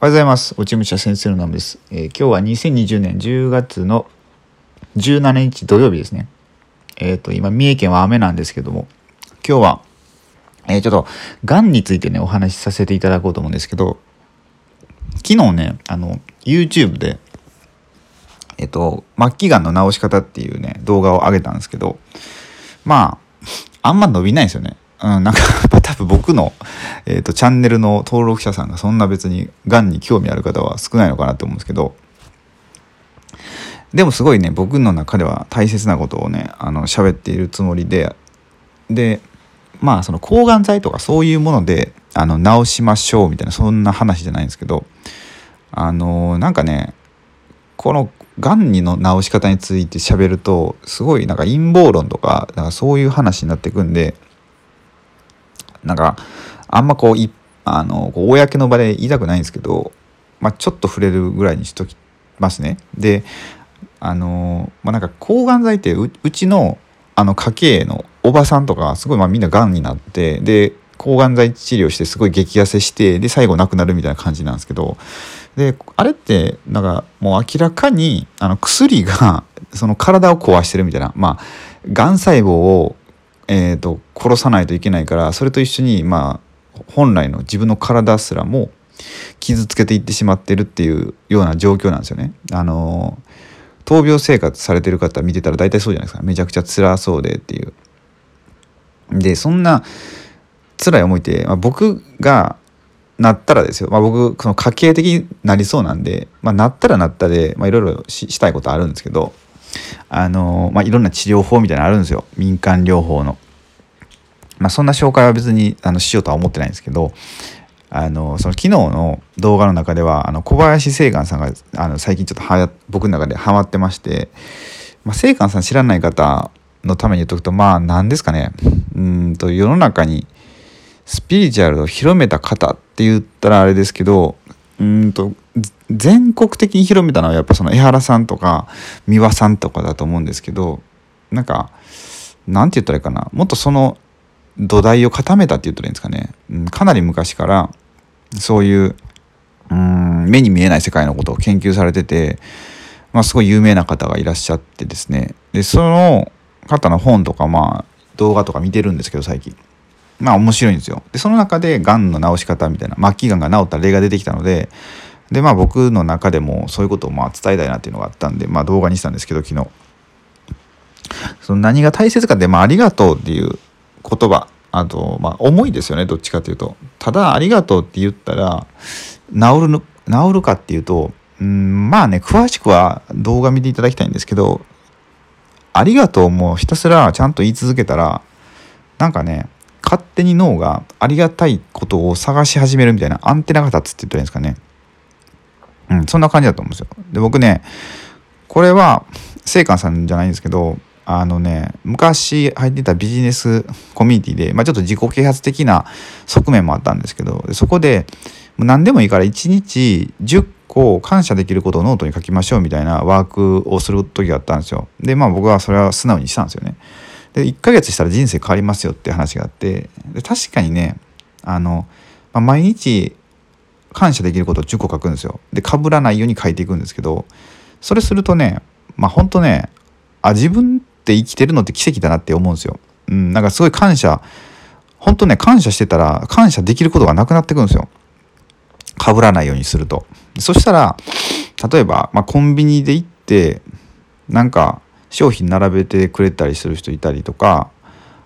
おはようございます。落ち武者先生のナムです、えー今日は2020年10月の17日土曜日ですね。えっ、と、今、三重県は雨なんですけども、今日は、えーちょっと、癌についてね、お話しさせていただこうと思うんですけど、昨日ね、あの、YouTube で、えっ、と、末期がんの治し方っていうね、動画を上げたんですけど、まあ、あんま伸びないですよね。うん、なんか、多分僕の、えー、とチャンネルの登録者さんがそんな別にがんに興味ある方は少ないのかなと思うんですけどでもすごいね僕の中では大切なことをねあの喋っているつもりででまあその抗がん剤とかそういうものであの治しましょうみたいなそんな話じゃないんですけどあのなんかねこのがんにの治し方について喋るとすごいなんか陰謀論とかなんかそういう話になってくんでなんかあんまこういあの公の場で言いたくないんですけど、まあ、ちょっと触れるぐらいにしときますね。であのまあ、なんか抗がん剤ってううちのあの家系のおばさんとかすごいまあみんながんになってで抗がん剤治療してすごい激痩せしてで最後亡くなるみたいな感じなんですけどであれってなんかもう明らかにあの薬がその体を壊してるみたいなまあがん細胞をえー、と殺さないといけないからそれと一緒にまあ本来の自分の体すらも傷つけていってしまってるっていうような状況なんですよね。あの闘病生活されてる方見てたら大体そうじゃないですかめちゃくちゃ辛そうでっていう。でそんな辛い思いって、まあ、僕がなったらですよ、まあ、僕その家系的になりそうなんで、まあ、なったらなったでいろいろしたいことあるんですけどあのまあ、いろんな治療法みたいなのあるんですよ民間療法の。まあ、そんな紹介は別にあのしようとは思ってないんですけどあのその昨日の動画の中ではあの小林正観さんがあの最近ちょっとは僕の中でハマってまして、まあ、正観さん知らない方のために言っとくとまあ何ですかねうんと世の中にスピリチュアルを広めた方って言ったらあれですけどうんと全国的に広めたのはやっぱその江原さんとか三輪さんとかだと思うんですけどなんかなんて言ったらいいかな。もっとその土台を固めたって言ったらいいんですかね、うん、かなり昔からそういううん目に見えない世界のことを研究されてて、まあ、すごい有名な方がいらっしゃってですね。でその方の本とかまあ動画とか見てるんですけど最近。まあ面白いんですよ。でその中でがんの治し方みたいな末期がんが治った例が出てきたのででまあ僕の中でもそういうことをまあ伝えたいなっていうのがあったんで、まあ、動画にしたんですけど昨日。その何が大切かって、まあ、ありがとうっていう言葉あと、まあ、思いですよねどっちかというと。ただありがとうって言ったら治るの治るかっていうとうんまあね詳しくは動画見ていただきたいんですけどありがとうもひたすらちゃんと言い続けたらなんかね勝手に脳がありがたいことを探し始めるみたいなアンテナが立つって言ったらいいんですかねうん、そんな感じだと思うんですよ。で、僕ね、これは、聖寛さんじゃないんですけど、あのね、昔入ってたビジネスコミュニティで、まあ、ちょっと自己啓発的な側面もあったんですけど、そこで、もう何でもいいから1日10個感謝できることをノートに書きましょうみたいなワークをする時があったんですよ。で、まあ僕はそれは素直にしたんですよね。で、1ヶ月したら人生変わりますよって話があって、で確かにね、あの、まあ、毎日感謝できることを10個書くんですよ。で、被らないように書いていくんですけど、それするとね、まあ本当ね、あ、自分って生きてるのって奇跡だなって思うんですよ。うん、なんかすごい感謝、本当ね、感謝してたら感謝できることがなくなってくるんですよ。被らないようにすると。そしたら、例えば、まあ、コンビニで行って、なんか商品並べてくれたりする人いたりとか、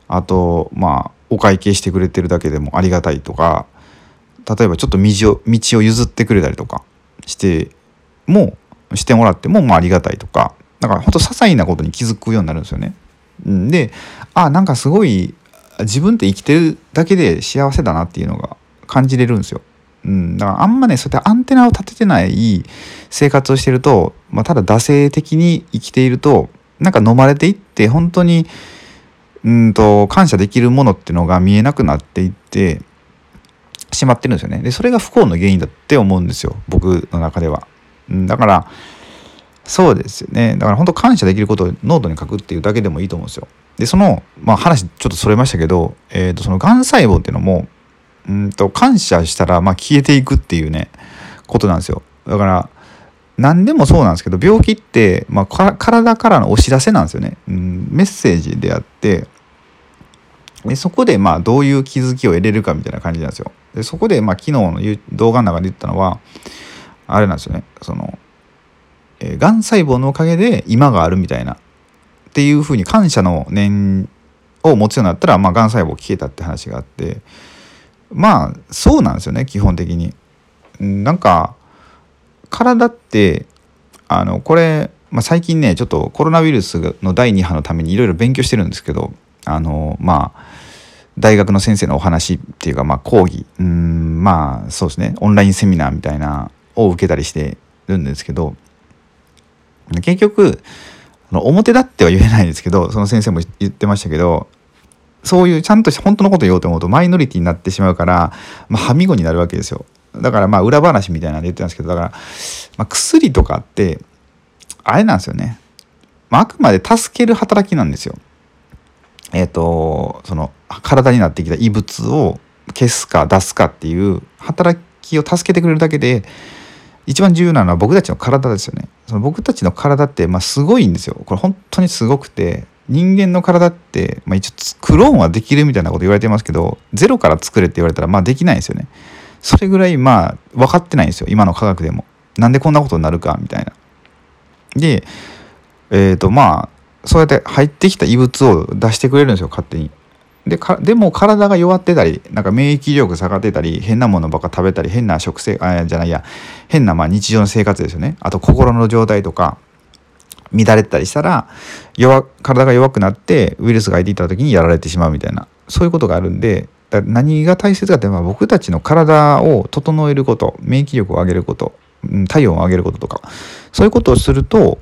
あと、まあ、お会計してくれてるだけでもありがたいとか、例えばちょっと道を道を譲ってくれたりとかしてもしてもらってもまあありがたいとかだから本当些細なことに気づくようになるんですよね。うんであなんかすごい自分って生きてるだけで幸せだなっていうのが感じれるんですよ。うん、だからあんまねそうやってアンテナを立ててない生活をしてると、まあ、ただ惰性的に生きているとなんか飲まれていって本当にうんと感謝できるものっていうのが見えなくなっていってしまってるんですよね。で、それが不幸の原因だって思うんですよ。僕の中では。うんだから、そうですよね。だから本当感謝できることをノートに書くっていうだけでもいいと思うんですよ。で、その、まあ話ちょっとそれましたけど、えっ、と、その癌細胞っていうのも、うんと、感謝したら、まあ消えていくっていうね、ことなんですよだから何でもそうなんですけど病気って、まあ、体からのお知らせなんですよね、うん、メッセージであってでそこでまあどういう気づきを得れるかみたいな感じなんですよ。でそこでまあ昨日の動画の中で言ったのはあれなんですよね。その、えー、がん細胞のおかげで今があるみたいなっていうふうに感謝の念を持つようになったら、まあ、がん細胞消えたって話があってまあそうなんですよね基本的に。なんか体ってあのこれ、まあ、最近ねちょっとコロナウイルスの第2波のためにいろいろ勉強してるんですけどあのまあ大学の先生のお話っていうか、まあ、講義うんまあそうですねオンラインセミナーみたいなを受けたりしてるんですけど結局表だっては言えないんですけどその先生も言ってましたけどそういうちゃんとした本当のこと言おうと思うとマイノリティになってしまうから、まあ、はみごになるわけですよ。だからまあ裏話みたいなんで言ってたんですけどだから、まあ、薬とかってあれなんですよね、まあ、あくまで助ける働きなんですよ。えっ、ー、とその体になってきた異物を消すか出すかっていう働きを助けてくれるだけで一番重要なのは僕たちの体ですよね。その僕たちの体ってまあすごいんですよ。これ本当にすごくて人間の体って、まあ、一応クローンはできるみたいなこと言われてますけどゼロから作れって言われたらまあできないんですよね。それぐらいまあ分かってないんですよ今の科学でも。なんでこんなことになるかみたいな。でえっ、ー、とまあそうやって入ってきた異物を出してくれるんですよ勝手に。でかでも体が弱ってたりなんか免疫力下がってたり変なものばっか食べたり変な食生あじゃないや変なまあ日常の生活ですよねあと心の状態とか乱れたりしたら弱体が弱くなってウイルスが入っていた時にやられてしまうみたいなそういうことがあるんで何が大切かってまあ僕たちの体を整えること免疫力を上げること体温を上げることとかそういうことをすると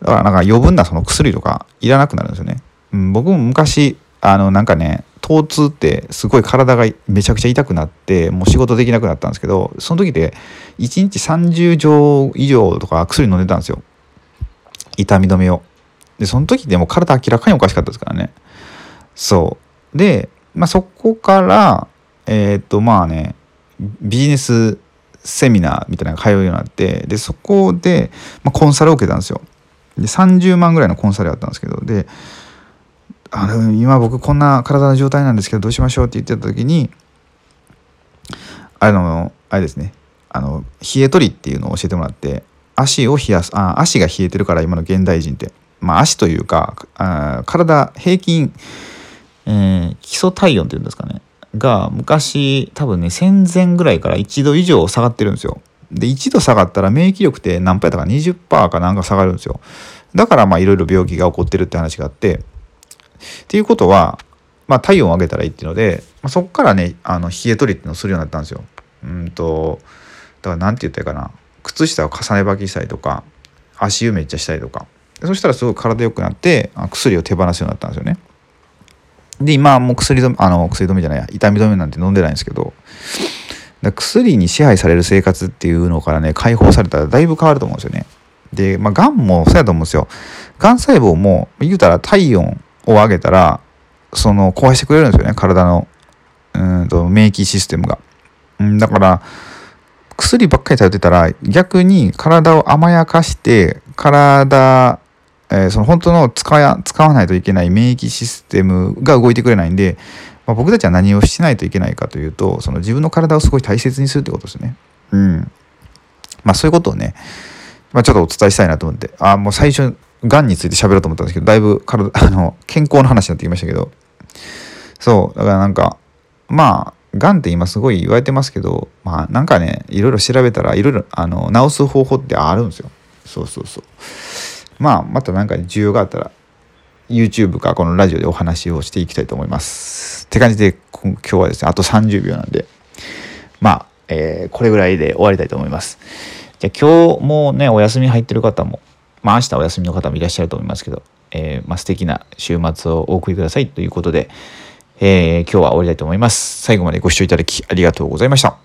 だからなんか余分なその薬とかいらなくなるんですよね。うん、僕も昔あのなんかね疼痛ってすごい体がめちゃくちゃ痛くなってもう仕事できなくなったんですけどその時で1日30錠以上とか薬飲んでたんですよ痛み止めを。でその時でも体明らかにおかしかったですからね。そうでまあ、そこからえっ、とまあねビジネスセミナーみたいなのが通うようになってでそこで、まあ、コンサルを受けたんですよ。で30万ぐらいのコンサルやったんですけどであの今僕こんな体の状態なんですけどどうしましょうって言ってた時にあのあれですねあの冷え取りっていうのを教えてもらって足を冷やすあ足が冷えてるから今の現代人ってまあ足というかあ体平均えー、基礎体温っていうんですかね。が昔多分ね戦前ぐらいから1度以上下がってるんですよ。で1度下がったら免疫力って何パーやったか20%かなんか下がるんですよ。だからまあいろいろ病気が起こってるって話があって。っていうことはまあ体温を上げたらいいっていうので、まあ、そこからねあの冷え取りっていうのをするようになったんですよ。うんとだから何て言ったらいいかな？靴下を重ね履きしたりとか足湯めっちゃしたりとか。そしたらすごく体良くなって薬を手放すようになったんですよね。で、今もう薬止め、あの、薬止めじゃない、痛み止めなんて飲んでないんですけど、薬に支配される生活っていうのからね、解放されたらだいぶ変わると思うんですよね。で、まあ、がんもそうやと思うんですよ。がん細胞も、言うたら体温を上げたら、その、壊してくれるんですよね、体の、うんと、免疫システムが。うん、だから、薬ばっかり食べてたら、逆に体を甘やかして、体えー、その本当の使わ使わないといけない免疫システムが動いてくれないんで、まあ、僕たちは何をしないといけないかというとその自分の体をすごい大切にするってことですね。うん。まあそういうことをね、まあ、ちょっとお伝えしたいなと思って、あもう最初、がんについて喋ろうと思ったんですけど、だいぶ体、あの、健康の話になってきましたけど、そう、だからなんか、まあ、がんって今すごい言われてますけど、まあなんかね、いろいろ調べたらいろいろあの治す方法ってあるんですよ。そうそうそう。まあまた何か需要があったら YouTube かこのラジオでお話をしていきたいと思います。って感じで今日はですねあと30秒なんでまあ、えー、これぐらいで終わりたいと思います。じゃ今日もねお休み入ってる方もまあ明日お休みの方もいらっしゃると思いますけど、えー、まあ、素敵な週末をお送りくださいということで、えー、今日は終わりたいと思います。最後までご視聴いただきありがとうございました。